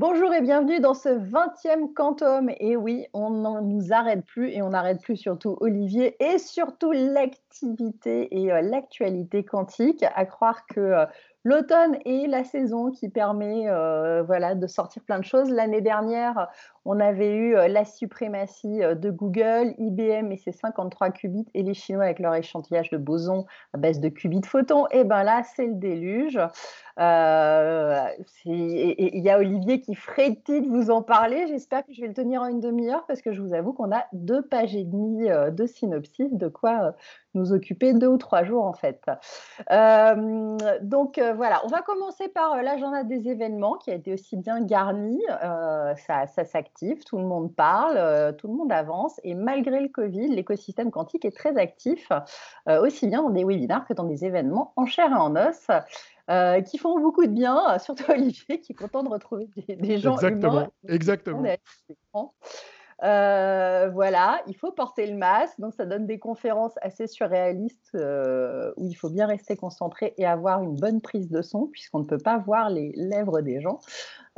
Bonjour et bienvenue dans ce 20e Quantum. Et oui, on ne nous arrête plus et on n'arrête plus surtout Olivier et surtout l'activité et euh, l'actualité quantique. À croire que euh, l'automne est la saison qui permet euh, voilà, de sortir plein de choses. L'année dernière, on avait eu la suprématie de Google, IBM et ses 53 qubits et les Chinois avec leur échantillage de bosons à base de qubits photons. Et bien là, c'est le déluge. Euh, il y a Olivier qui frétille de vous en parler. J'espère que je vais le tenir en une demi-heure parce que je vous avoue qu'on a deux pages et demie euh, de synopsis, de quoi euh, nous occuper deux ou trois jours en fait. donc voilà, on va commencer par l'agenda des événements qui a été aussi bien garni. ça, ça s'active, tout le monde parle, tout le monde avance et malgré le Covid, l'écosystème quantique est très actif, aussi bien dans des webinaires que dans des événements en chair et en os. Euh, qui font beaucoup de bien, euh, surtout Olivier, qui est content de retrouver des, gens Exactement. humains. Exactement. Euh, voilà, il faut porter le masque, donc ça donne des conférences assez surréalistes où il faut bien rester concentré et avoir une bonne prise de son, puisqu'on ne peut pas voir les lèvres des gens.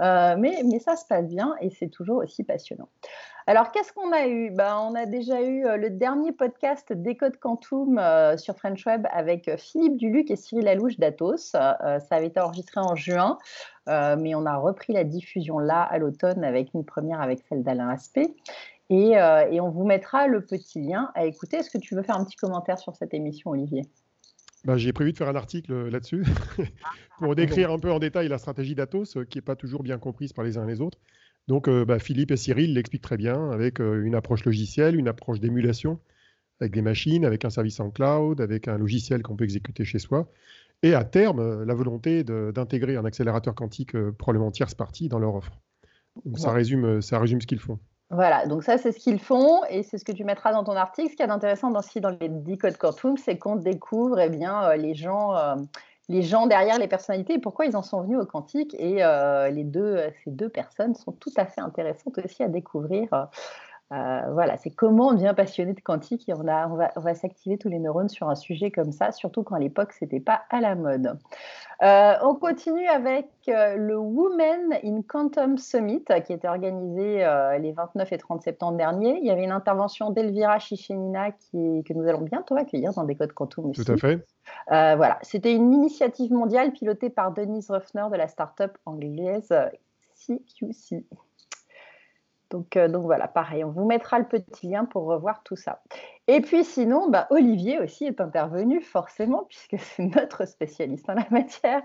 Mais, mais ça se passe bien et c'est toujours aussi passionnant. Alors, qu'est-ce qu'on a eu? Ben, On a déjà eu euh, le dernier podcast Décode Quantum euh, sur French Web avec euh, Philippe Duluc et Cyril Alouche d'Atos. ça avait été enregistré en juin, mais on a repris la diffusion là à l'automne avec une première avec celle d'Alain Aspect. Et, on vous mettra le petit lien à écouter. Est-ce que tu veux faire un petit commentaire sur cette émission, Olivier? Ben, J'ai prévu de faire un article là-dessus pour décrire un peu en détail la stratégie d'Atos, qui n'est pas toujours bien comprise par les uns et les autres. Donc, euh, bah, Philippe et Cyril l'expliquent très bien avec euh, une approche logicielle, une approche d'émulation, avec des machines, avec un service en cloud, avec un logiciel qu'on peut exécuter chez soi. Et à terme, euh, la volonté d'intégrer un accélérateur quantique probablement tierce partie dans leur offre. Donc, ça, résume, ça résume ce qu'ils font. Voilà, donc ça c'est ce qu'ils font et c'est ce que tu mettras dans ton article. Ce qui est intéressant dans, dans les 10 codes Quantum, c'est qu'on découvre eh bien, les gens les gens derrière les personnalités et pourquoi ils en sont venus au quantique. Et euh, les deux, ces deux personnes sont tout à fait intéressantes aussi à découvrir. Euh, voilà, c'est comment on devient passionné de quantique et on, a, on va, on va s'activer tous les neurones sur un sujet comme ça, surtout quand à l'époque, ce n'était pas à la mode. Euh, on continue avec le Women in Quantum Summit qui été organisé les 29 et 30 septembre dernier. Il y avait une intervention d'Elvira Chichenina qui, que nous allons bientôt accueillir dans des codes quantum aussi. Tout à fait. Euh, voilà, c'était une initiative mondiale pilotée par Denise Ruffner de la start-up anglaise CQC. Donc, euh, donc voilà, pareil, on vous mettra le petit lien pour revoir tout ça. Et puis sinon, bah, Olivier aussi est intervenu forcément, puisque c'est notre spécialiste en la matière,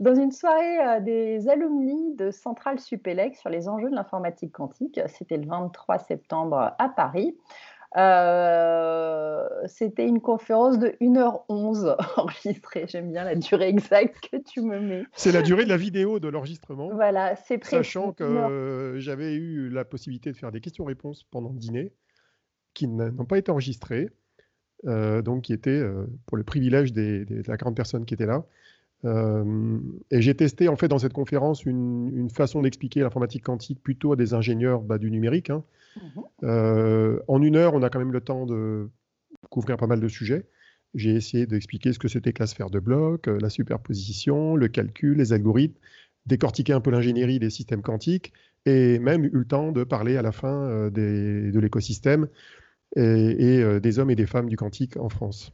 dans une soirée euh, des alumni de Centrale Supélec sur les enjeux de l'informatique quantique. C'était le 23 septembre à Paris. Euh, c'était une conférence de 1h11 enregistrée. J'aime bien la durée exacte que tu me mets. C'est la durée de la vidéo de l'enregistrement. Voilà, c'est précis. Sachant que j'avais eu la possibilité de faire des questions-réponses pendant le dîner qui n'ont pas été enregistrées, euh, donc qui étaient euh, pour le privilège des, de la grande personne qui était là. Et j'ai testé en fait dans cette conférence une, façon d'expliquer l'informatique quantique plutôt à des ingénieurs bah, du numérique. Hein. Mhm. Euh, en une heure, on a quand même le temps de couvrir pas mal de sujets. J'ai essayé d'expliquer ce que c'était que la sphère de blocs, euh, la superposition, le calcul, les algorithmes, décortiquer un peu l'ingénierie des systèmes quantiques et même eu le temps de parler à la fin euh, de l'écosystème et, des hommes et des femmes du quantique en France.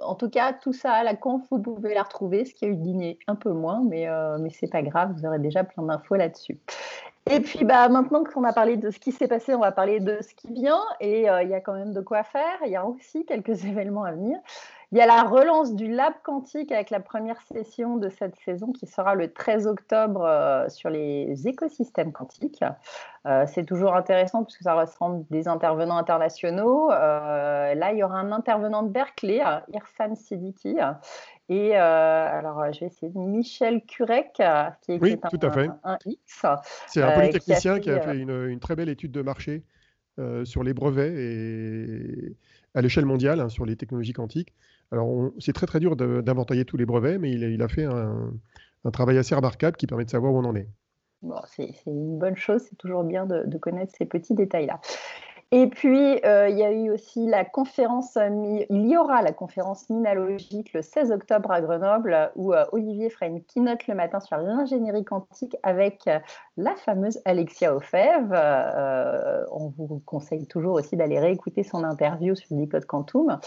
En tout cas, tout ça à la conf, vous pouvez la retrouver. Ce qui a eu dîner un peu moins, mais, mais ce n'est pas grave, vous aurez déjà plein d'infos là-dessus. Et puis bah, maintenant qu'on a parlé de ce qui s'est passé, on va parler de ce qui vient. Et euh, il y a quand même de quoi faire. Il y a aussi quelques événements à venir. Il y a la relance du Lab Quantique avec la première session de cette saison qui sera le 13 octobre euh, sur les écosystèmes quantiques. Euh, c'est toujours intéressant puisque ça ressemble des intervenants internationaux. là, il y aura un intervenant de Berkeley, Irfan Siddiqui, et euh, alors, je vais essayer de Michel Curec, euh, qui est oui, tout à fait. un, X. C'est un euh, polytechnicien qui a fait, une, très belle étude de marché sur les brevets et à l'échelle mondiale hein, sur les technologies quantiques. Alors, c'est très très dur d'inventailler tous les brevets, mais il, a fait un, travail assez remarquable qui permet de savoir où on en est. Bon, c'est une bonne chose, c'est toujours bien de, connaître ces petits détails-là. Et puis, euh, il y a eu aussi la conférence, il y aura la conférence minalogique le 16 octobre à Grenoble, où euh, Olivier fera une keynote le matin sur l'ingénierie quantique avec euh, la fameuse Alexia Ofev. on vous conseille toujours aussi d'aller réécouter son interview sur le code quantum.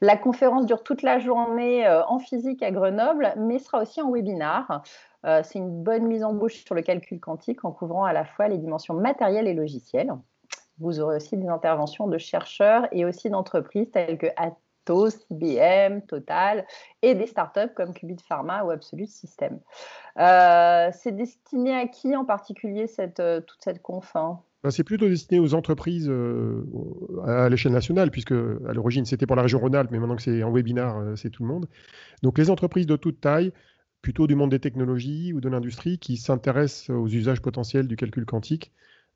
La conférence dure toute la journée en physique à Grenoble, mais sera aussi en webinar. C'est une bonne mise en bouche sur le calcul quantique en couvrant à la fois les dimensions matérielles et logicielles. Vous aurez aussi des interventions de chercheurs et aussi d'entreprises telles que Atos, IBM, Total et des startups comme Qubit Pharma ou Absolute System. Euh, c'est destiné à qui en particulier cette, euh, toute cette conf hein? Ben, c'est plutôt destiné aux entreprises euh, à l'échelle nationale, puisque à l'origine c'était pour la région Rhône-Alpes, mais maintenant que c'est en webinar, c'est tout le monde. Donc les entreprises de toute taille, plutôt du monde des technologies ou de l'industrie, qui s'intéressent aux usages potentiels du calcul quantique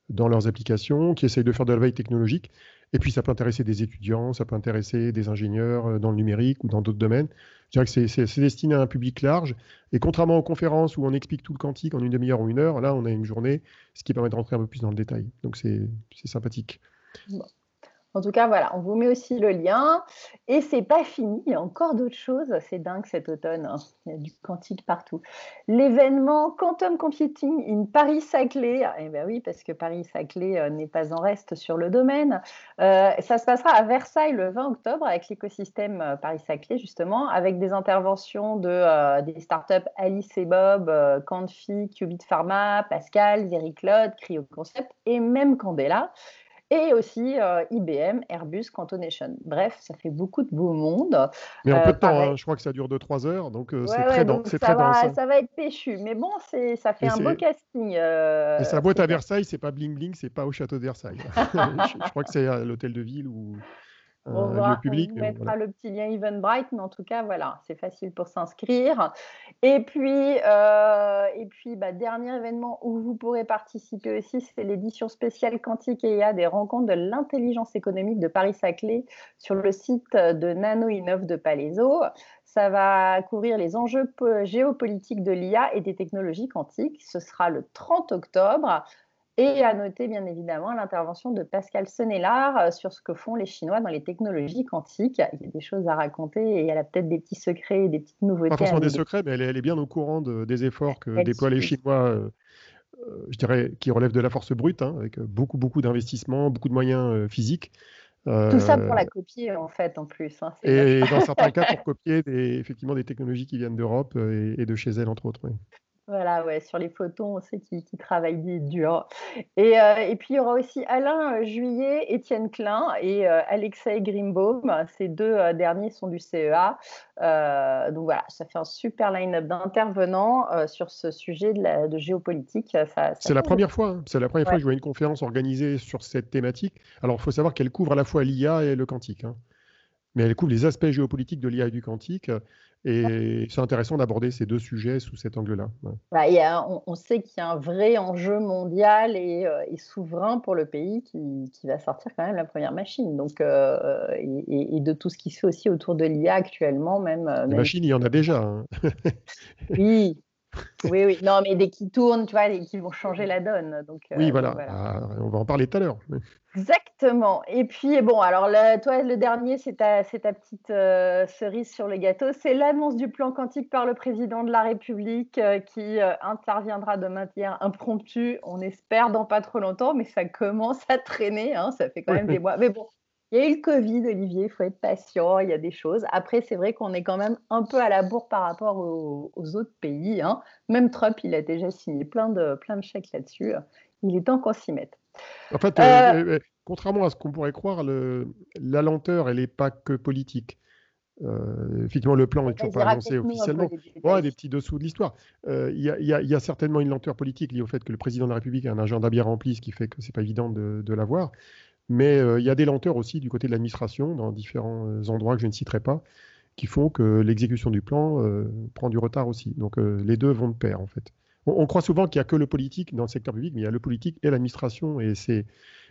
dans leurs applications, qui essayent de faire de la veille technologique. Et puis, ça peut intéresser des étudiants, ça peut intéresser des ingénieurs euh, dans le numérique ou dans d'autres domaines. Je dirais que c'est destiné à un public large. Et contrairement aux conférences où on explique tout le quantique en une demi-heure ou une heure, là, on a une journée, ce qui permet de rentrer un peu plus dans le détail. Donc, c'est sympathique. En tout cas, voilà, on vous met aussi le lien. Et c'est pas fini, il y a encore d'autres choses. C'est dingue cet automne. Hein. Il y a du quantique partout. L'événement Quantum Computing in Paris-Saclay. Eh bien oui, parce que Paris-Saclay euh, n'est pas en reste sur le domaine. Euh, ça se passera à Versailles le 20 octobre avec l'écosystème euh, Paris-Saclay, justement, avec des interventions de, des startups Alice et Bob, Canfi, Qubit Pharma, Pascal, Zeri Claude, Cryo Concept et même Candela et aussi euh, IBM, Airbus, Cantonation. Bref, ça fait beaucoup de beau monde. Mais en peu de euh, temps, hein, je crois que ça dure 2-3 heures, donc euh, c'est très, dense. Ça, va, hein. ça va être péchu, mais bon, ça fait un beau casting. et sa boîte à Versailles, c'est pas bling bling, c'est pas au château de Versailles. je, je, crois que c'est à l'hôtel de ville ou on, va, public, on mettra le petit lien Eventbrite, mais en tout cas, voilà, c'est facile pour s'inscrire. Et puis, euh, et puis bah, dernier événement où vous pourrez participer aussi, c'est l'édition spéciale Quantique et IA des rencontres de l'intelligence économique de Paris-Saclay sur le site de Nano Innov de Palaiso. Ça va couvrir les enjeux géopolitiques de l'IA et des technologies quantiques. Ce sera le 30 octobre. Et à noter, bien évidemment, l'intervention de Pascal Senelard euh, sur ce que font les Chinois dans les technologies quantiques. Il y a des choses à raconter et elle a peut-être des petits secrets et des petites nouveautés. Pas forcément des secrets, mais elle est, bien au courant des efforts que déploient les Chinois, euh, euh, je dirais, qui relèvent de la force brute, hein, avec beaucoup, beaucoup d'investissements, beaucoup de moyens physiques. Tout ça pour la copier, en fait, en plus. Hein, et dans certains cas, pour copier des, effectivement des technologies qui viennent d'Europe et, de chez elle, entre autres. Voilà, ouais, sur les photos, on sait qu'ils travaillent dur. Et, euh, et, puis, il y aura aussi Alain euh, Juillet, Étienne Klein et euh, Alexei Grimbaum. Ces deux derniers sont du CEA. donc voilà, ça fait un super line-up d'intervenants sur ce sujet de, la, de géopolitique. C'est la première fois. Hein. C'est la première fois que je vois une conférence organisée sur cette thématique. Alors, il faut savoir qu'elle couvre à la fois l'IA et le quantique. Hein. Mais elle couvre les aspects géopolitiques de l'IA et du quantique. Et c'est intéressant d'aborder ces deux sujets sous cet angle-là. Bah, on, sait qu'il y a un vrai enjeu mondial et, euh, souverain pour le pays qui, va sortir quand même la première machine. Donc, euh, et, de tout ce qui se fait aussi autour de l'IA actuellement, même. Euh, Les machines, il y en a déjà. Hein. oui, oui, oui. Non, mais dès qu'ils tournent, tu vois, et qui vont changer la donne. Donc, oui, voilà. Ah, on va en parler tout à l'heure. Exactement. Et puis, bon, alors, toi, le dernier, c'est ta, ta, petite euh, cerise sur le gâteau. C'est l'annonce du plan quantique par le président de la République euh, qui euh, interviendra de manière impromptue, on espère, dans pas trop longtemps, mais ça commence à traîner. Hein, ça fait quand même des mois. Mais bon, il y a eu le Covid, Olivier, il faut être patient, il y a des choses. Après, c'est vrai qu'on est quand même un peu à la bourre par rapport aux, autres pays. Hein. Même Trump, il a déjà signé plein de, plein de chèques là-dessus. Il est temps qu'on s'y mette. En fait, euh, euh, euh, contrairement à ce qu'on pourrait croire, la lenteur, elle n'est pas que politique. effectivement, le plan n'est toujours pas annoncé officiellement. Des, des petits dessous de l'histoire. Il y, a certainement une lenteur politique liée au fait que le président de la République a un agenda bien rempli, ce qui fait que ce n'est pas évident de, de l'avoir. Mais il y a des lenteurs aussi du côté de l'administration dans différents endroits que je ne citerai pas, qui font que l'exécution du plan prend du retard aussi. Donc les deux vont de pair en fait on, croit souvent qu'il n'y a que le politique dans le secteur public, mais il y a le politique et l'administration. Et c'est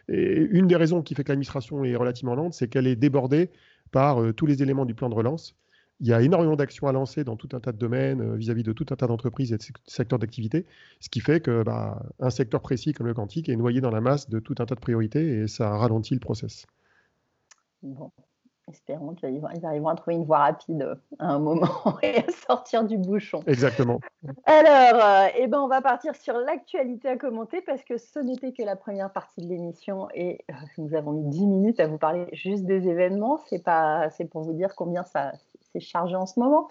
une des raisons qui fait que l'administration est relativement lente, c'est qu'elle est débordée par euh, tous les éléments du plan de relance il y a énormément d'actions à lancer dans tout un tas de domaines euh, vis-à-vis de tout un tas d'entreprises et de secteurs d'activité, ce qui fait que bah, un secteur précis comme le quantique est noyé dans la masse de tout un tas de priorités et ça ralentit le process. Bon, Espérons qu'ils arriveront à trouver une voie rapide euh, à un moment et à sortir du bouchon. Exactement. Alors, euh, eh ben, on va partir sur l'actualité à commenter parce que ce n'était que la première partie de l'émission et euh, nous avons mis 10 minutes à vous parler juste des événements. C'est pas, c'est pour vous dire combien ça s'est chargé en ce moment.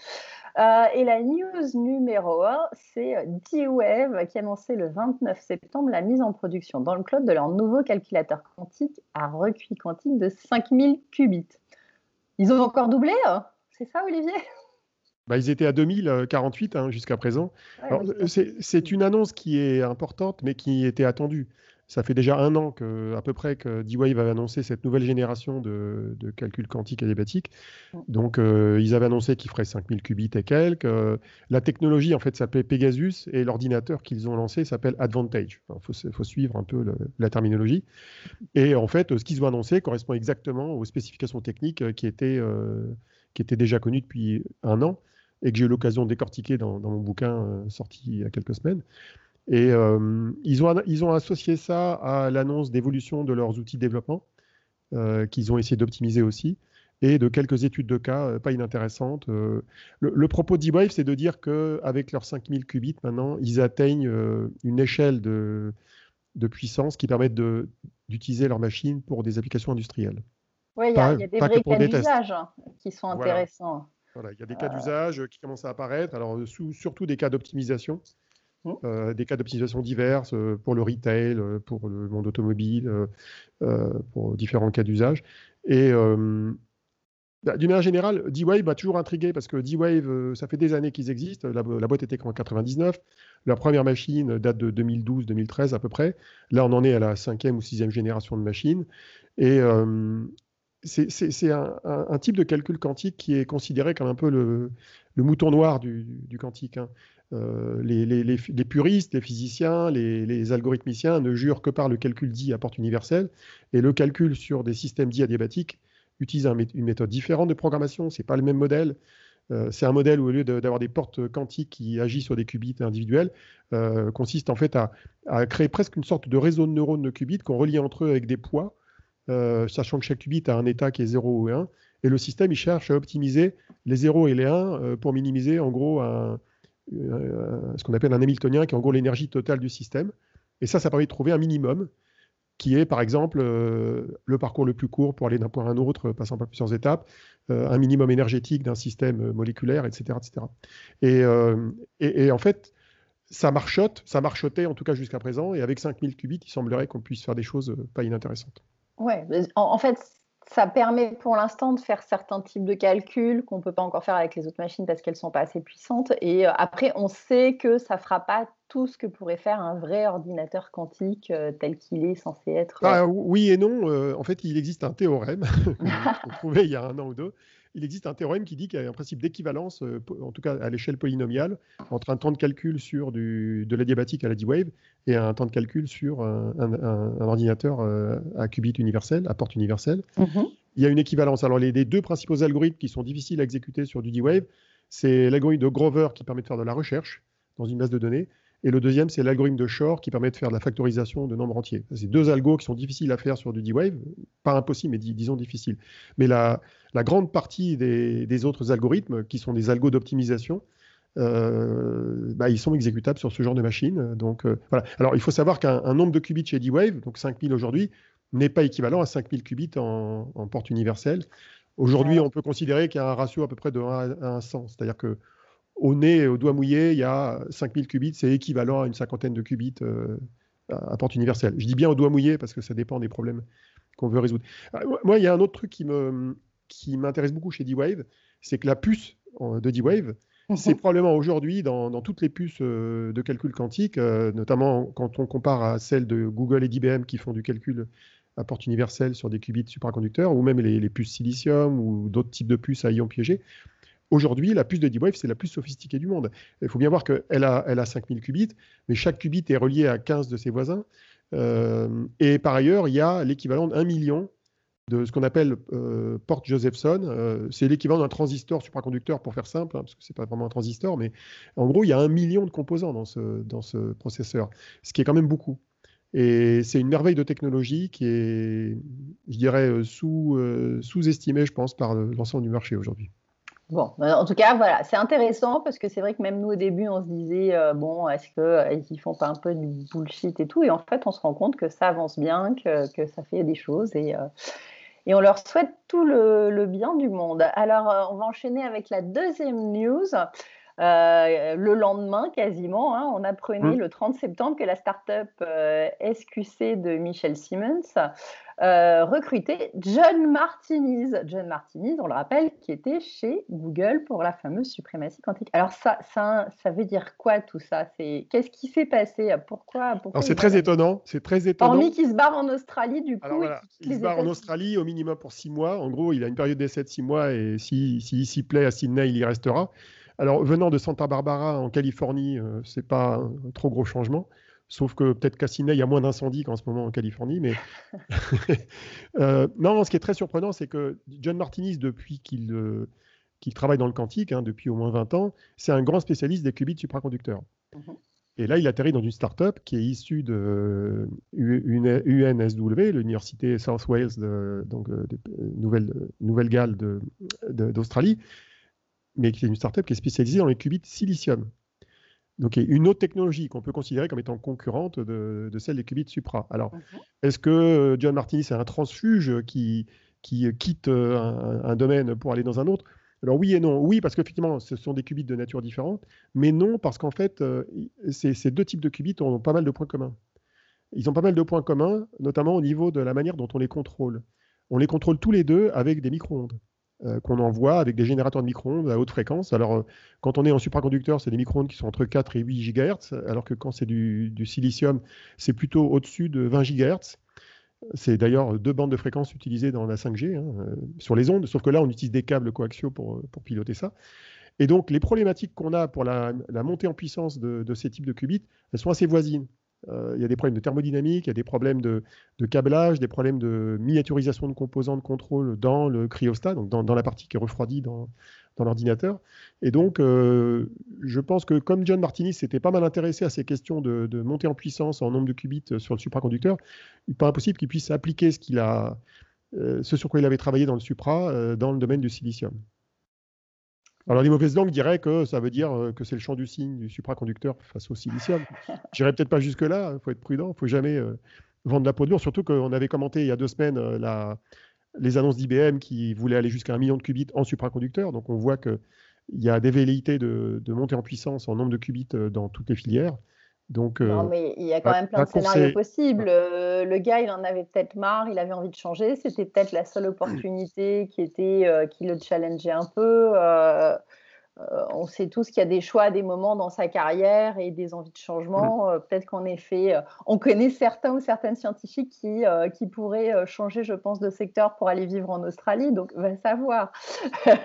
et la news numéro 1, c'est D-Wave qui a annoncé le 29 septembre la mise en production dans le cloud de leur nouveau calculateur quantique à recuit quantique de 5000 qubits. Ils ont encore doublé hein? C'est ça, Olivier? Bah, ils étaient à 2048 hein, jusqu'à présent. c'est une annonce qui est importante, mais qui était attendue. Ça fait déjà un an que, à peu près que D-Wave avait annoncé cette nouvelle génération de, de calcul quantique adiabatique. Mm. Donc, euh, ils avaient annoncé qu'ils feraient 5000 qubits et quelques. Euh, la technologie, en fait, s'appelait Pegasus et l'ordinateur qu'ils ont lancé s'appelle Advantage. Il faut, suivre un peu la terminologie. Et en fait, ce qu'ils ont annoncé correspond exactement aux spécifications techniques euh, qui étaient, qui étaient déjà connues depuis un an et que j'ai eu l'occasion de décortiquer dans, dans mon bouquin sorti il y a quelques semaines. Et euh, ils, ont, ils ont associé ça à l'annonce d'évolution de leurs outils de développement, euh, qu'ils ont essayé d'optimiser aussi, et de quelques études de cas euh, pas inintéressantes. Le, propos d'E-Wave, c'est de dire qu'avec leurs 5000 qubits, maintenant, ils atteignent une échelle de, de puissance qui permet d'utiliser leur machine pour des applications industrielles. Oui, il y, a des vrais cas d'usage qui sont intéressants. Voilà, il y a des cas d'usage qui commencent à apparaître, alors surtout des cas d'optimisation. Mmh. Euh, des cas d'optimisation diverses euh, pour le retail, euh, pour le monde automobile, pour différents cas d'usage. Et bah, d'une manière générale, D-Wave m'a toujours intrigué parce que D-Wave, ça fait des années qu'ils existent. La, boîte était en 99. La première machine date de 2012-2013 à peu près. Là, on en est à la cinquième ou sixième génération de machines. Et c'est un, type de calcul quantique qui est considéré comme un peu le, mouton noir du, quantique. Hein. Euh, les, puristes, les physiciens, les, algorithmiciens ne jurent que par le calcul dit à porte universelle. Et le calcul sur des systèmes dits adiabatiques utilise une méthode différente de programmation. Ce n'est pas le même modèle. Euh, c'est un modèle où, au lieu d'avoir des portes quantiques qui agissent sur des qubits individuels, euh, consiste en fait à, créer presque une sorte de réseau de neurones de qubits qu'on relie entre eux avec des poids, sachant que chaque qubit a un état qui est 0 ou 1. Et le système, il cherche à optimiser les 0 et les 1 pour minimiser en gros un, ce qu'on appelle un Hamiltonien, qui est en gros l'énergie totale du système. Et ça, ça permet de trouver un minimum, qui est par exemple euh, le parcours le plus court pour aller d'un point à un autre, passant par plusieurs étapes, euh, un minimum énergétique d'un système moléculaire, etc. etc. Et, et, en fait, ça marchote, ça marchotait en tout cas jusqu'à présent, et avec 5000 qubits, il semblerait qu'on puisse faire des choses pas inintéressantes. Ouais, en fait, ça permet pour l'instant de faire certains types de calculs qu'on ne peut pas encore faire avec les autres machines parce qu'elles ne sont pas assez puissantes. Et euh, après, on sait que ça ne fera pas tout ce que pourrait faire un vrai ordinateur quantique euh, tel qu'il est censé être. Ah, oui et non. Euh, en fait, il existe un théorème qu'on trouvait il y a un an ou deux il existe un théorème qui dit qu'il y a un principe d'équivalence, euh, en tout cas à l'échelle polynomiale, entre un temps de calcul sur du, de la diabatique à la D-Wave et un temps de calcul sur un, ordinateur euh, à qubit universel, à porte universelle. Mhm. Il y a une équivalence. Alors, les, deux principaux algorithmes qui sont difficiles à exécuter sur du D-Wave, c'est l'algorithme de Grover qui permet de faire de la recherche dans une base de données et le deuxième, c'est l'algorithme de Shor qui permet de faire de la factorisation de nombres entiers. C'est deux algos qui sont difficiles à faire sur du D-Wave, pas impossible, mais disons difficiles. Mais la, grande partie des, autres algorithmes, qui sont des algos d'optimisation, euh, bah, ils sont exécutables sur ce genre de machine. Donc, euh, voilà. Alors, il faut savoir qu'un nombre de qubits chez D-Wave, donc 5000 aujourd'hui, n'est pas équivalent à 5000 qubits en, porte universelle. Aujourd'hui, on peut considérer qu'il y a un ratio à peu près de 1 à 100. C'est-à-dire que au nez, au doigt mouillé, il y a 5000 qubits, c'est équivalent à une cinquantaine de qubits euh, à porte universelle. Je dis bien au doigt mouillé parce que ça dépend des problèmes qu'on veut résoudre. Ah, moi, il y a un autre truc qui me qui m'intéresse beaucoup chez D-Wave, c'est que la puce de D-Wave, mhm. c'est probablement aujourd'hui dans, toutes les puces euh, de calcul quantique, euh, notamment quand on compare à celles de Google et d'IBM qui font du calcul à porte universelle sur des qubits supraconducteurs, ou même les, les puces silicium ou d'autres types de puces à ions piégés. Aujourd'hui, la puce de D-Wave, c'est la plus sophistiquée du monde. Il faut bien voir qu'elle a, elle a 5000 qubits, mais chaque qubit est relié à 15 de ses voisins. Euh, et par ailleurs, il y a l'équivalent d'un million de ce qu'on appelle euh, Port Josephson. Euh, c'est l'équivalent d'un transistor supraconducteur pour faire simple, hein, parce que c'est pas vraiment un transistor, mais en gros, il y a un million de composants dans ce, dans ce processeur, ce qui est quand même beaucoup. Et c'est une merveille de technologie qui est, je dirais, euh, sous, sous-estimée, je pense, par l'ensemble du marché aujourd'hui. Bon, en tout cas, voilà, c'est intéressant parce que c'est vrai que même nous au début, on se disait bon, est-ce qu'ils ne font pas un peu du bullshit et tout? Et en fait, on se rend compte que ça avance bien, que, que ça fait des choses et, et on leur souhaite tout le, bien du monde. Alors, euh, on va enchaîner avec la deuxième news. Euh, le lendemain, quasiment, hein, on apprenait mmh. le 30 septembre que la start-up euh, SQC de Michel Siemens euh, recrutait John Martinez. John Martinez, on le rappelle, qui était chez Google pour la fameuse suprématie quantique. Alors, ça, ça, ça veut dire quoi tout ça? Qu'est-ce qui s'est passé? Pourquoi, pourquoi C'est très étonnant. C'est très étonnant. Hormis qu'il se barre en Australie, du coup. il se barre en Australie au minimum pour six mois. En gros, il a une période d'essai de six mois et s'il si, s'y plaît à Sydney, il y restera. Alors, venant de Santa Barbara en Californie, euh, c'est pas un trop gros changement. Sauf que peut-être qu'à Sydney, il y a moins d'incendies qu'en ce moment en Californie. Mais euh, non, ce qui est très surprenant, c'est que John Martinis, depuis qu'il euh, travaille dans le quantique, hein, depuis au moins 20 ans, c'est un grand spécialiste des qubits supraconducteurs. Mhm. Et là, il atterrit dans une start-up qui est issue de UNSW, l'Université South Wales, de, donc de Nouvelle-Galles d'Australie, mais qui est une startup qui est spécialisée dans les qubits silicium. Donc, il y a une autre technologie qu'on peut considérer comme étant concurrente de, celle des qubits supra. Alors, mhm. est-ce que euh, John Martini, c'est un transfuge qui, qui quitte euh, un, domaine pour aller dans un autre? Alors, oui et non. Oui, parce qu'effectivement, ce sont des qubits de nature différente, mais non, parce qu'en fait, euh, ces, deux types de qubits ont pas mal de points communs. Ils ont pas mal de points communs, notamment au niveau de la manière dont on les contrôle. On les contrôle tous les deux avec des micro-ondes. Euh, qu'on envoie avec des générateurs de micro-ondes à haute fréquence. Alors, euh, quand on est en supraconducteur, c'est des micro-ondes qui sont entre 4 et 8 GHz, alors que quand c'est du, silicium, c'est plutôt au-dessus de 20 GHz. C'est d'ailleurs deux bandes de fréquences utilisées dans la 5G hein, euh, sur les ondes, sauf que là, on utilise des câbles coaxiaux pour, pour piloter ça. Et donc, les problématiques qu'on a pour la, montée en puissance de, de, ces types de qubits, elles sont assez voisines. Euh, il y a des problèmes de thermodynamique, il y a des problèmes de, câblage, des problèmes de miniaturisation de composants de contrôle dans le cryostat, donc dans, la partie qui est refroidie dans, l'ordinateur. Et donc, euh, je pense que comme John Martini s'était pas mal intéressé à ces questions de, montée en puissance en nombre de qubits sur le supraconducteur, il n'est pas impossible qu'il puisse appliquer ce, a, euh, ce sur quoi il avait travaillé dans le supra dans le domaine du silicium. Alors les mauvaises langues diraient que ça veut dire euh, que c'est le champ du signe du supraconducteur face au silicium. J'irai peut-être pas jusque-là, il faut être prudent, il faut jamais euh, vendre la peau dure, surtout qu'on avait commenté il y a deux semaines euh, les annonces d'IBM qui voulaient aller jusqu'à un million de qubits en supraconducteur. Donc on voit qu'il y a des velléités de, de monter en puissance en nombre de qubits dans toutes les filières. Donc, non, euh, mais il y a quand même plein de scénarios possibles. Euh, le gars, il en avait peut-être marre, il avait envie de changer. C'était peut-être la seule opportunité qui, était, euh, qui le challengeait un peu. Euh, on sait tous qu'il y a des choix, des moments dans sa carrière et des envies de changement. Mm. Euh, peut-être qu'en effet, euh, on connaît certains ou certaines scientifiques qui, qui pourraient changer, je pense, de secteur pour aller vivre en Australie. Donc, va savoir.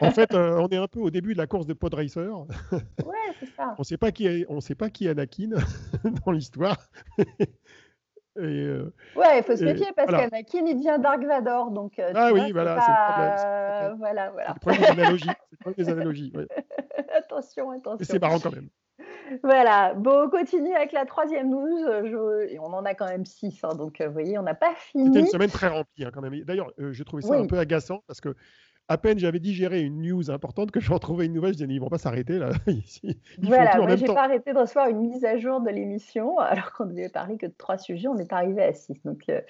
en fait, on est un peu au début de la course de pod racer. Ouais, c'est ça. on ne sait pas qui est, on sait pas qui est Anakin dans l'histoire. Euh, ouais, il faut se méfier parce qu'Anakin, il devient Dark Vador. Donc, euh, ah oui, voilà, c'est le problème. Voilà, voilà. C'est des analogies. des analogies attention, attention. c'est marrant quand même. Voilà, bon, on continue avec la troisième news. Et on en a quand même six, hein, donc euh, vous voyez, on n'a pas fini. C'était une semaine très remplie hein, quand même. D'ailleurs, j'ai trouvé ça un peu agaçant parce que à peine j'avais digéré une news importante que je retrouvais une nouvelle, je disais, ils vont pas s'arrêter là. voilà, moi j'ai pas arrêté de recevoir une mise à jour de l'émission, alors qu'on devait parler que de trois sujets, on est arrivé à six. Donc, euh,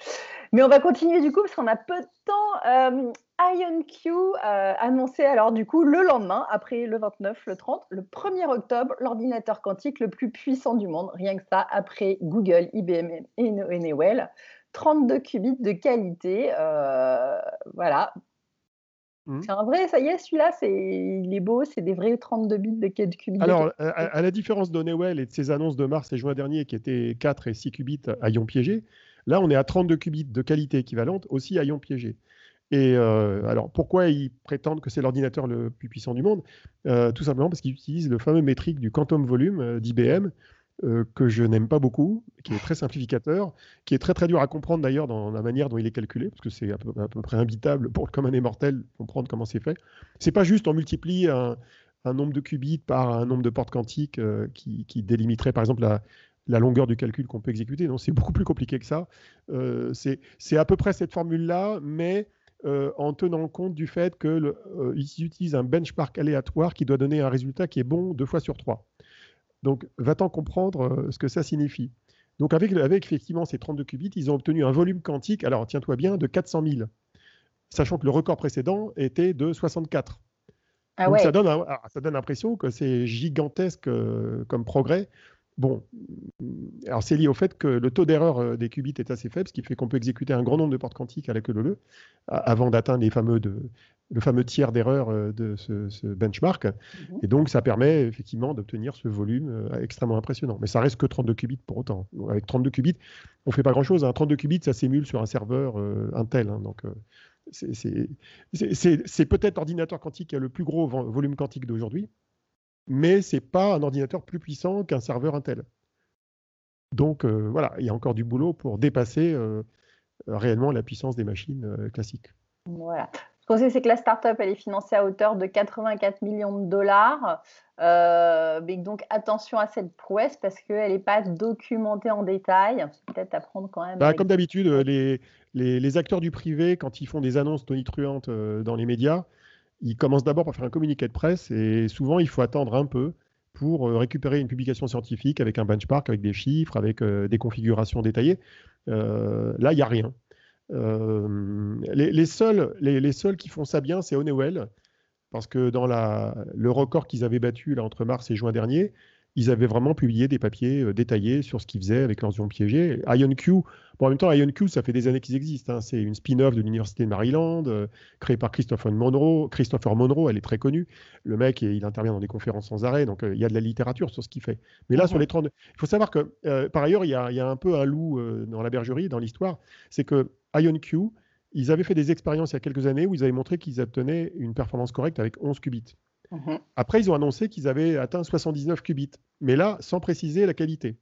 Mais on va continuer du coup, parce qu'on a peu de temps. Euh, IonQ euh, annoncé alors du coup le lendemain, après le 29, le 30, le 1er octobre, l'ordinateur quantique le plus puissant du monde, rien que ça, après Google, IBM et Newell. 32 qubits de qualité. Euh, voilà, Mmh. C'est un vrai, ça y est, celui-là, c'est, il est beau, c'est des vrais 32 bits de 4 qubits. Alors, à, la différence d'Honeywell et de ses annonces de mars et juin dernier qui étaient 4 et 6 qubits à ion piégé, là, on est à 32 qubits de qualité équivalente aussi à ion piégé. Et euh, alors, pourquoi ils prétendent que c'est l'ordinateur le plus puissant du monde? Euh, Tout simplement parce qu'ils utilisent le fameux métrique du quantum volume euh, d'IBM, euh, que je n'aime pas beaucoup, qui est très simplificateur, qui est très très dur à comprendre d'ailleurs dans la manière dont il est calculé, parce que c'est à, peu, près imbitable pour le commun des comprendre comment c'est fait. C'est pas juste on multiplie un, nombre de qubits par un nombre de portes quantiques euh, qui, délimiterait par exemple la, longueur du calcul qu'on peut exécuter. Non, c'est beaucoup plus compliqué que ça. Euh, c'est à peu près cette formule-là, mais en tenant compte du fait qu'ils utilisent un benchmark aléatoire qui doit donner un résultat qui est bon deux fois sur trois. Donc, va-t-en comprendre euh, ce que ça signifie. Donc, avec, avec effectivement ces 32 qubits, ils ont obtenu un volume quantique, alors tiens-toi bien, de 400 000, sachant que le record précédent était de 64. Ah Donc, ça donne, ah, ça donne l'impression que c'est gigantesque euh, comme progrès. Bon, alors c'est lié au fait que le taux d'erreur euh, des qubits est assez faible, ce qui fait qu'on peut exécuter un grand nombre de portes quantiques à la queue leu avant d'atteindre les fameux de, le fameux tiers d'erreur euh, de ce, benchmark. Mhm. Et donc, ça permet effectivement d'obtenir ce volume euh, extrêmement impressionnant. Mais ça reste que 32 qubits pour autant. avec 32 qubits, on ne fait pas grand-chose. 32 hein. qubits, ça s'émule sur un serveur euh, Intel. Hein. donc, c'est peut-être l'ordinateur quantique qui a le plus gros volume quantique d'aujourd'hui, mais ce n'est pas un ordinateur plus puissant qu'un serveur Intel. Donc, voilà, il y a encore du boulot pour dépasser réellement la puissance des machines classiques. Voilà. Ce qu'on sait, c'est que la startup, elle est financée à hauteur de 84 millions de dollars. Euh, mais donc, attention à cette prouesse parce qu'elle n'est pas documentée en détail. C'est peut-être à prendre quand même. Bah, comme d'habitude, les, les, acteurs du privé, quand ils font des annonces tonitruantes euh, dans les médias, ils commencent d'abord par faire un communiqué de presse et souvent, il faut attendre un peu pour euh, récupérer une publication scientifique avec un benchmark, avec des chiffres, avec des configurations détaillées. là, il n'y a rien. Euh, les, seuls, les, seuls qui font ça bien, c'est Honeywell, parce que dans la, le record qu'ils avaient battu là, entre mars et juin dernier, ils avaient vraiment publié des papiers euh, détaillés sur ce qu'ils faisaient avec leurs ions piégés. IonQ, bon, en même temps, IonQ, ça fait des années qu'ils existent. Hein. C'est une spin-off de l'Université de Maryland, euh, créée par Christopher Monroe. Christopher Monroe, elle est très connue. Le mec, il intervient dans des conférences sans arrêt, donc il y a de la littérature sur ce qu'il fait. Mais là, sur les 30... Il faut savoir que, par ailleurs, il y, a, il y, a, un peu un loup dans la bergerie, dans l'histoire, c'est que IonQ, ils avaient fait des expériences il y a quelques années où ils avaient montré qu'ils obtenaient une performance correcte avec 11 qubits. Mhm. Après, ils ont annoncé qu'ils avaient atteint 79 qubits, mais là, sans préciser la qualité.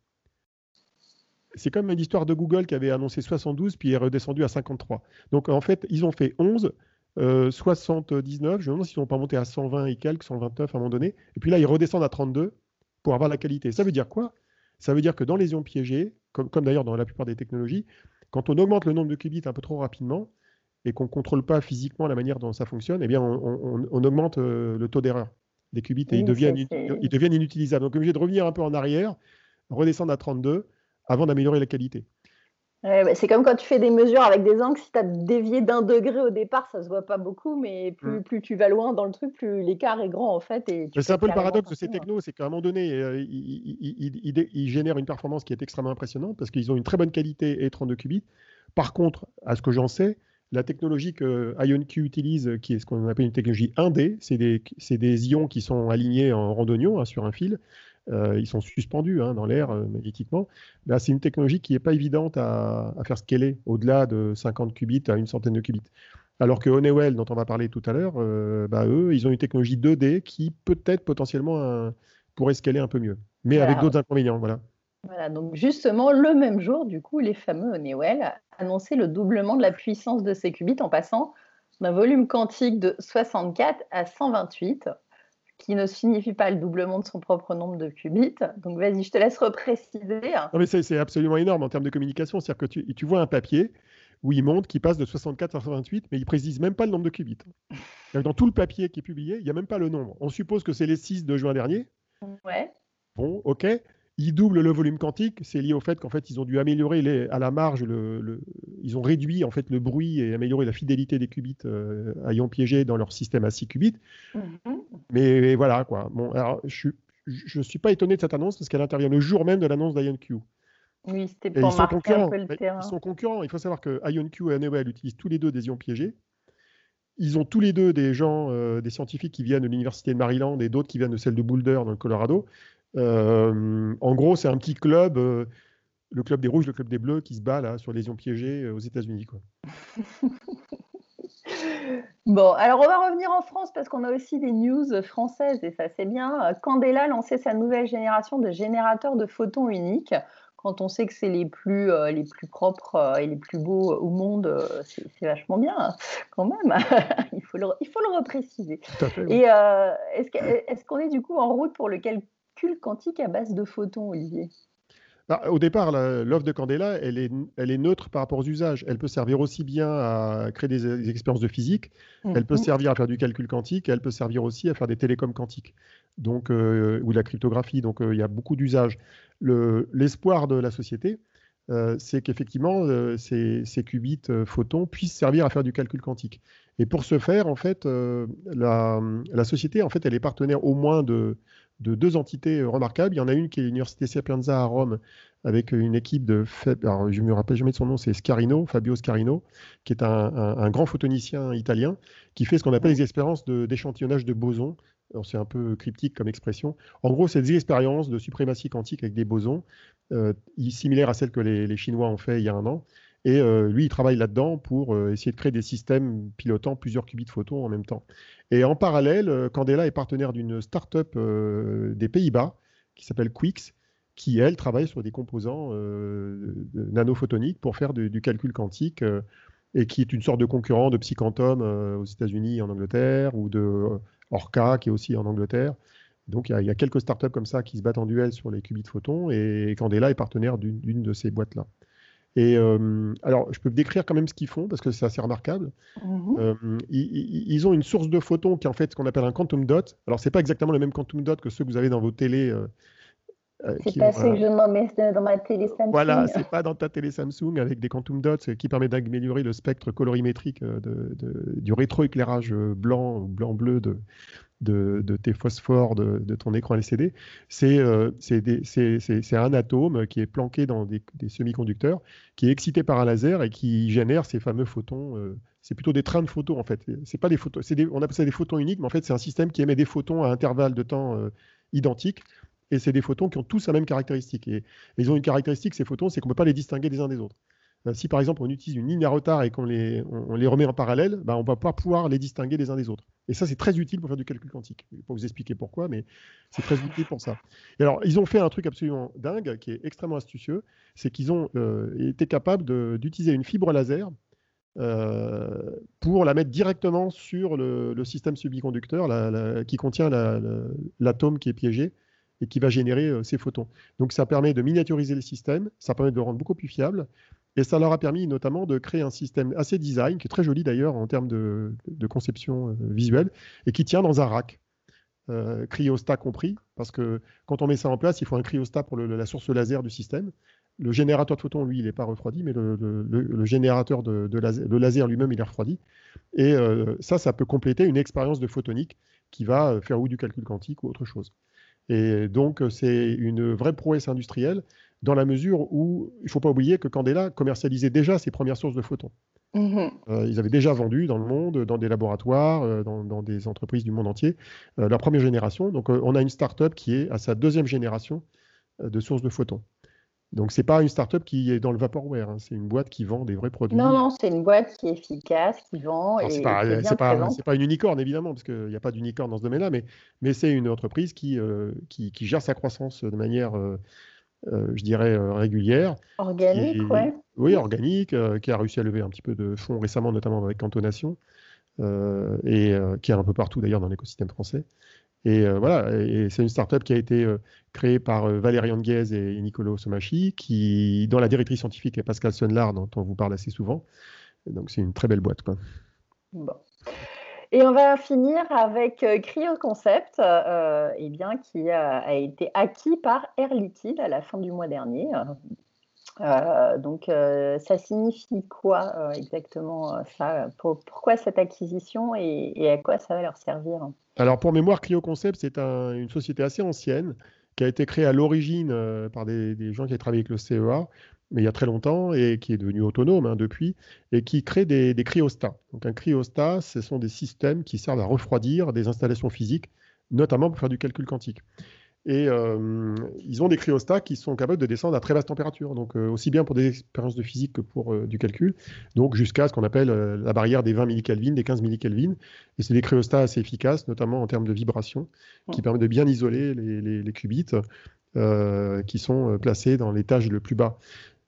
C'est comme une histoire de Google qui avait annoncé 72 puis est redescendu à 53. Donc en fait, ils ont fait 11, 79, je me demande s'ils n'ont pas monté à 120 et quelques, 129 à un moment donné, et puis là, ils redescendent à 32 pour avoir la qualité. Ça veut dire quoi? Ça veut dire que dans les ions piégés, comme d'ailleurs dans la plupart des technologies, quand on augmente le nombre de qubits un peu trop rapidement et qu'on ne contrôle pas physiquement la manière dont ça fonctionne, eh bien, on, augmente euh, le taux d'erreur des qubits et ils, deviennent, ils deviennent inutilisables. Donc, obligé de revenir un peu en arrière, redescendre à 32 avant d'améliorer la qualité. c'est comme quand tu fais des mesures avec des angles, si tu as dévié d'un degré au départ, ça se voit pas beaucoup, mais plus, mm. plus tu vas loin dans le truc, plus l'écart est grand en fait. c'est un peu le paradoxe de ces technos, c'est qu'à un moment donné, euh, ils, génèrent une performance qui est extrêmement impressionnante parce qu'ils ont une très bonne qualité et 32 qubits. Par contre, à ce que j'en sais, la technologie que IonQ utilise, qui est ce qu'on appelle une technologie 1D, c'est des, des, ions qui sont alignés en randonnion hein, sur un fil. Euh, ils sont suspendus hein, dans l'air euh, magnétiquement. C'est une technologie qui n'est pas évidente à, faire scaler au-delà de 50 qubits à une centaine de qubits. Alors que Honeywell, dont on va parler tout à l'heure, euh, bah, eux, ils ont une technologie 2D qui peut-être potentiellement pourrait scaler un peu mieux, mais avec d'autres inconvénients. Voilà. Voilà, donc justement, le même jour, du coup, les fameux Honeywell annonçaient le doublement de la puissance de ces qubits en passant d'un volume quantique de 64 à 128 qui ne signifie pas le doublement de son propre nombre de qubits. Donc vas-y, je te laisse repréciser. Non, mais c'est absolument énorme en termes de communication. C'est-à-dire que tu, tu, vois un papier où il montre qu'il passe de 64 à 128, mais il ne précise même pas le nombre de qubits. Dans tout le papier qui est publié, il n'y a même pas le nombre. On suppose que c'est les 6 de juin dernier. Ouais. Bon, ok. Ils doublent le volume quantique, c'est lié au fait qu'en fait ils ont dû améliorer les, à la marge, le, ils ont réduit en fait le bruit et amélioré la fidélité des qubits euh, à ions piégés dans leur système à 6 qubits. Mhm. Mais voilà quoi. Bon, alors je ne suis pas étonné de cette annonce parce qu'elle intervient le jour même de l'annonce d'IonQ. Oui, c'était pour marquer un peu le terrain. Ils sont concurrents. Il faut savoir que IonQ et Honeywell utilisent tous les deux des ions piégés. Ils ont tous les deux des gens, euh, des scientifiques qui viennent de l'université de Maryland et d'autres qui viennent de celle de Boulder dans le Colorado. Euh, en gros, c'est un petit club, euh, le club des rouges, le club des bleus, qui se bat là sur les ions piégés euh, aux États-Unis. Bon, alors on va revenir en France parce qu'on a aussi des news françaises et ça c'est bien. Candela a lancé sa nouvelle génération de générateurs de photons uniques. Quand on sait que c'est les plus, euh, les plus propres euh, et les plus beaux au monde, euh, c'est vachement bien hein, quand même. il, faut le, il faut le repréciser. Et est-ce qu'on est du coup en route pour le calcul quantique à base de photons, Olivier? Bah, au départ, l'offre de Candela, elle est, elle est neutre par rapport aux usages. Elle peut servir aussi bien à créer des, expériences de physique, elle peut servir à faire du calcul quantique, elle peut servir aussi à faire des télécoms quantiques, donc, euh, ou de la cryptographie. Donc, euh, il y a beaucoup d'usages. L'espoir de la société, euh, c'est qu'effectivement, ces, ces, qubits photons puissent servir à faire du calcul quantique. Et pour ce faire, en fait, la, la, société, en fait, elle est partenaire au moins de, de deux entités euh, remarquables. Il y en a une qui est l'Université Sapienza à Rome, avec une équipe de, alors je me rappelle jamais de son nom, c'est Scarino, Fabio Scarino, qui est un, grand photonicien italien, qui fait ce qu'on appelle les expériences d'échantillonnage de, bosons. C'est un peu cryptique comme expression. En gros, c'est des expériences de suprématie quantique avec des bosons, euh, similaires à celles que les, Chinois ont fait il y a un an. Et euh, lui, il travaille là-dedans pour essayer de créer des systèmes pilotant plusieurs qubits de photons en même temps. Et en parallèle, euh, Candela est partenaire d'une start-up euh, des Pays-Bas qui s'appelle Quix, qui, elle, travaille sur des composants euh, nanophotoniques pour faire du calcul quantique et qui est une sorte de concurrent de Psyquantum aux États-Unis et en Angleterre ou de Orca qui est aussi en Angleterre. Donc il y, a quelques startups comme ça qui se battent en duel sur les qubits photons et Candela est partenaire d'une de ces boîtes-là. Et euh, alors, je peux décrire quand même ce qu'ils font parce que c'est assez remarquable. Mhm. Euh, ils, ont une source de photons qui est en fait ce qu'on appelle un quantum dot. Alors, c'est pas exactement le même quantum dot que ceux que vous avez dans vos télés. Euh, c'est pas ce que je mets dans ma télé Samsung. Voilà, c'est pas dans ta télé Samsung avec des quantum dots qui permet d'améliorer le spectre colorimétrique de, du rétroéclairage blanc ou blanc-bleu de, de, tes phosphores de, ton écran LCD, euh, c'est un atome qui est planqué dans des, semi-conducteurs, qui est excité par un laser et qui génère ces fameux photons. Euh, c'est plutôt des trains de photons en fait. C'est pas des photons, on appelle ça des photons uniques, mais en fait c'est un système qui émet des photons à intervalles de temps euh, identiques. Et c'est des photons qui ont tous la même caractéristique. Et, ils ont une caractéristique, ces photons, c'est qu'on ne peut pas les distinguer des uns des autres. si par exemple on utilise une ligne à retard et qu'on les, on, les remet en parallèle, ben, on va pas pouvoir les distinguer les uns des autres. Et ça, c'est très utile pour faire du calcul quantique. Je ne vais pas vous expliquer pourquoi, mais c'est très utile pour ça. Et alors, ils ont fait un truc absolument dingue, qui est extrêmement astucieux, c'est qu'ils ont euh, été capables d'utiliser une fibre laser euh, pour la mettre directement sur le, système semi-conducteur qui contient l'atome qui est piégé et qui va générer euh, ces photons. Donc ça permet de miniaturiser le système, ça permet de le rendre beaucoup plus fiable, et ça leur a permis notamment de créer un système assez design, qui est très joli d'ailleurs en termes de, conception euh, visuelle, et qui tient dans un rack, euh, cryostat compris, parce que quand on met ça en place, il faut un cryostat pour la source laser du système. Le générateur de photons, lui, il n'est pas refroidi, mais le, générateur de, laser, lui-même, il est refroidi. Et euh, ça, ça peut compléter une expérience de photonique qui va faire ou du calcul quantique ou autre chose. Et donc, c'est une vraie prouesse industrielle dans la mesure où il ne faut pas oublier que Candela commercialisait déjà ses premières sources de photons. Mhm. Euh, ils avaient déjà vendu dans le monde, dans des laboratoires, euh, dans, des entreprises du monde entier, euh, leur première génération. Donc on a une start-up qui est à sa deuxième génération de sources de photons. Donc c'est pas une start-up qui est dans le vaporware, hein. c'est une boîte qui vend des vrais produits. Non, non, c'est une boîte qui est efficace, qui vend. Ce n'est pas, c'est pas, une unicorne évidemment, parce qu'il n'y a pas d'unicorne dans ce domaine-là, mais, mais c'est une entreprise qui, qui, qui, gère sa croissance de manière je dirais, euh, régulière. Organique, oui. Oui, organique, euh, qui a réussi à lever un petit peu de fonds récemment, notamment avec Cantonation, et qui est un peu partout d'ailleurs dans l'écosystème français. Et voilà, et c'est une startup qui a été créée par Valérian Guez et Nicolo Somachi, qui, dont la directrice scientifique est Pascal Sunlar, dont on vous parle assez souvent. donc c'est une très belle boîte. Quoi. Bon. Et on va finir avec euh, Cryo Concept, euh, eh bien, qui a, été acquis par Air Liquide à la fin du mois dernier. Euh, donc, ça signifie quoi exactement ça Pourquoi cette acquisition et, à quoi ça va leur servir? Alors, pour mémoire, Cryo Concept, c'est une société assez ancienne qui a été créée à l'origine par des, des, gens qui avaient travaillé avec le CEA mais il y a très longtemps, et qui est devenu autonome hein, depuis, et qui crée des, cryostats. Donc un cryostat, ce sont des systèmes qui servent à refroidir des installations physiques, notamment pour faire du calcul quantique. Et euh, ils ont des cryostats qui sont capables de descendre à très basse température, donc euh, aussi bien pour des expériences de physique que pour euh, du calcul, donc jusqu'à ce qu'on appelle la barrière des 20 millikelvin, des 15 millikelvin. Et c'est des cryostats assez efficaces, notamment en termes de vibration, qui permettent de bien isoler les, les qubits qui sont placés dans l'étage le plus bas.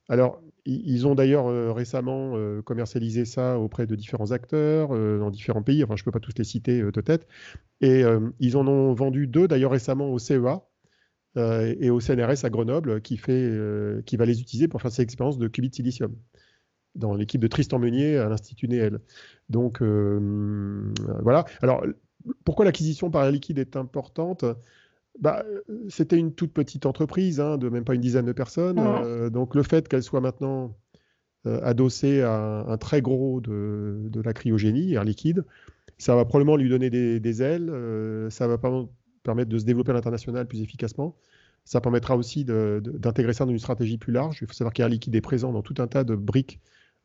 Alors, ils ont d'ailleurs récemment commercialisé ça auprès de différents acteurs dans différents pays. Enfin, je ne peux pas tous les citer de tête. Et ils en ont vendu deux d'ailleurs récemment au CEA et au CNRS à Grenoble, qui, va les utiliser pour faire ces expériences de qubit silicium dans l'équipe de Tristan Meunier à l'Institut Néel. Donc voilà. Alors pourquoi l'acquisition par la liquide est importante? Bah, c'était une toute petite entreprise, hein, de même pas une dizaine de personnes. Euh, donc le fait qu'elle soit maintenant euh, adossée à un, très gros de, de, la cryogénie, air liquide, ça va probablement lui donner des, ailes. Euh, ça va permettre de se développer à l'international plus efficacement. Ça permettra aussi d'intégrer ça dans une stratégie plus large. Il faut savoir qu'Air Liquide est présent dans tout un tas de briques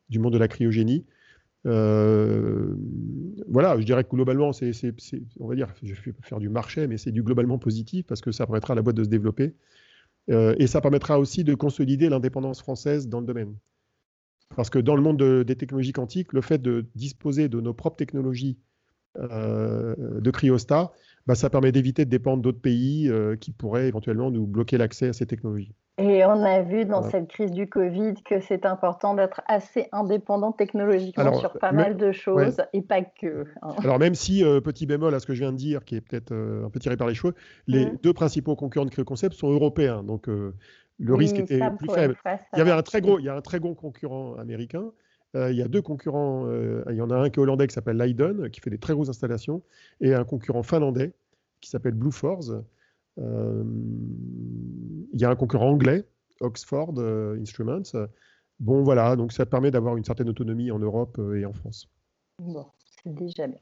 du monde de la cryogénie. Euh, voilà, je dirais que globalement, on va dire, je vais faire du marché, mais c'est du globalement positif parce que ça permettra à la boîte de se développer euh, et ça permettra aussi de consolider l'indépendance française dans le domaine. Parce que dans le monde des technologies quantiques, le fait de disposer de nos propres technologies euh, de cryostat, bah, ça permet d'éviter de dépendre d'autres pays qui pourraient éventuellement nous bloquer l'accès à ces technologies. Et on a vu dans cette crise du Covid que c'est important d'être assez indépendant technologiquement sur pas mal de choses et pas que. Hein. Alors même si, euh, petit bémol à ce que je viens de dire, qui est peut-être euh, un peu tiré par les cheveux, les mmh. deux principaux concurrents de CryoConcept sont européens, donc euh, le risque était plus faible. il y avait un très gros, il y a un très gros concurrent américain. Il y a deux concurrents, il y en a un qui est hollandais qui s'appelle Leiden, qui fait des très grosses installations, et un concurrent finlandais qui s'appelle Blue Force, euh, il y a un concurrent anglais, Oxford euh, Instruments. Bon, voilà, donc ça permet d'avoir une certaine autonomie en Europe euh, et en France. Bon, c'est déjà bien.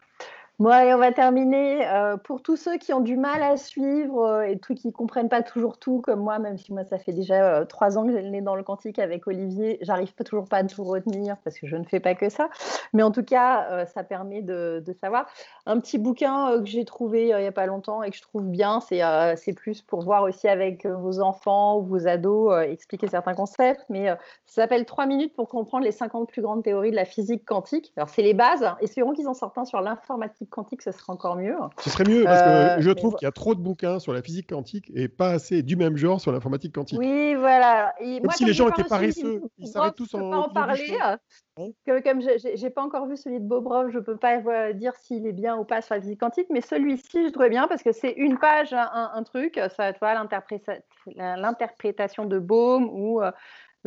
Bon, et on va terminer. Euh, pour tous ceux qui ont du mal à suivre euh, et tous qui ne comprennent pas toujours tout, comme moi, même si moi, ça fait déjà euh, trois ans que j'ai le nez dans le quantique avec Olivier, j'arrive pas toujours pas à tout retenir parce que je ne fais pas que ça. Mais en tout cas, ça permet de, savoir. Un petit bouquin que j'ai trouvé il n'y a pas longtemps et que je trouve bien, c'est plus pour voir aussi avec vos enfants ou vos ados expliquer certains concepts. Mais ça s'appelle 3 minutes pour comprendre les 50 plus grandes théories de la physique quantique. Alors, c'est les bases. Espérons qu'ils en sortent un sur l'informatique quantique, ce serait encore mieux. Ce serait mieux parce que euh, je trouve qu'il y a trop de bouquins sur la physique quantique et pas assez du même genre sur l'informatique quantique. Oui, voilà. Même si les gens étaient paresseux, ils s'arrêtent tous en. en parler. Hein? Que, comme je n'ai pas encore vu celui de Bobrov, je ne peux pas dire s'il est bien ou pas sur la physique quantique, mais celui-ci, je trouvais bien parce que c'est une page, un, truc, ça, tu vois, l'interprétation de Bohm ou euh,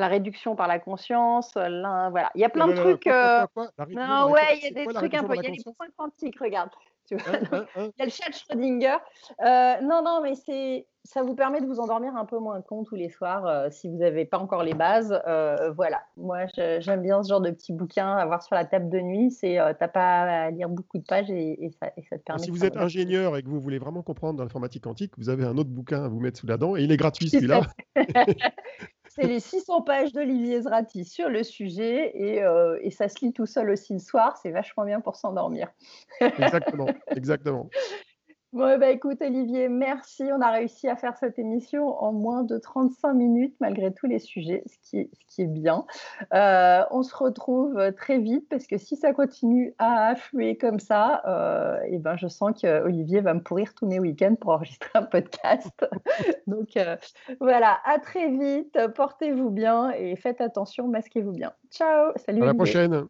la réduction par la conscience, voilà. Il y a plein de trucs. Euh, non, ouais, il y a des trucs un peu. Il y a des points quantiques, regarde. Hein, hein, hein. il y a le chat Schrödinger. Euh, non, non, mais c'est, ça vous permet de vous endormir un peu moins con tous les soirs euh, si vous n'avez pas encore les bases. voilà. Moi, j'aime bien ce genre de petits bouquins à voir sur la table de nuit. C'est, t'as pas à lire beaucoup de pages et, ça, et ça, te permet. Si vous êtes ingénieur et que vous voulez vraiment comprendre dans l'informatique quantique, vous avez un autre bouquin à vous mettre sous la dent et il est gratuit celui-là. C'est les 600 pages d'Olivier Zrati sur le sujet et, euh, et, ça se lit tout seul aussi le soir. C'est vachement bien pour s'endormir. exactement, exactement. Bon, bah, écoute, Olivier, merci. On a réussi à faire cette émission en moins de 35 minutes, malgré tous les sujets, ce qui est, ce qui est bien. Euh, on se retrouve très vite, parce que si ça continue à affluer comme ça, euh, et ben, je sens qu'Olivier va me pourrir tous mes week-ends pour enregistrer un podcast. Donc, euh, voilà, à très vite. Portez-vous bien et faites attention, masquez-vous bien. Ciao. Salut. À la prochaine.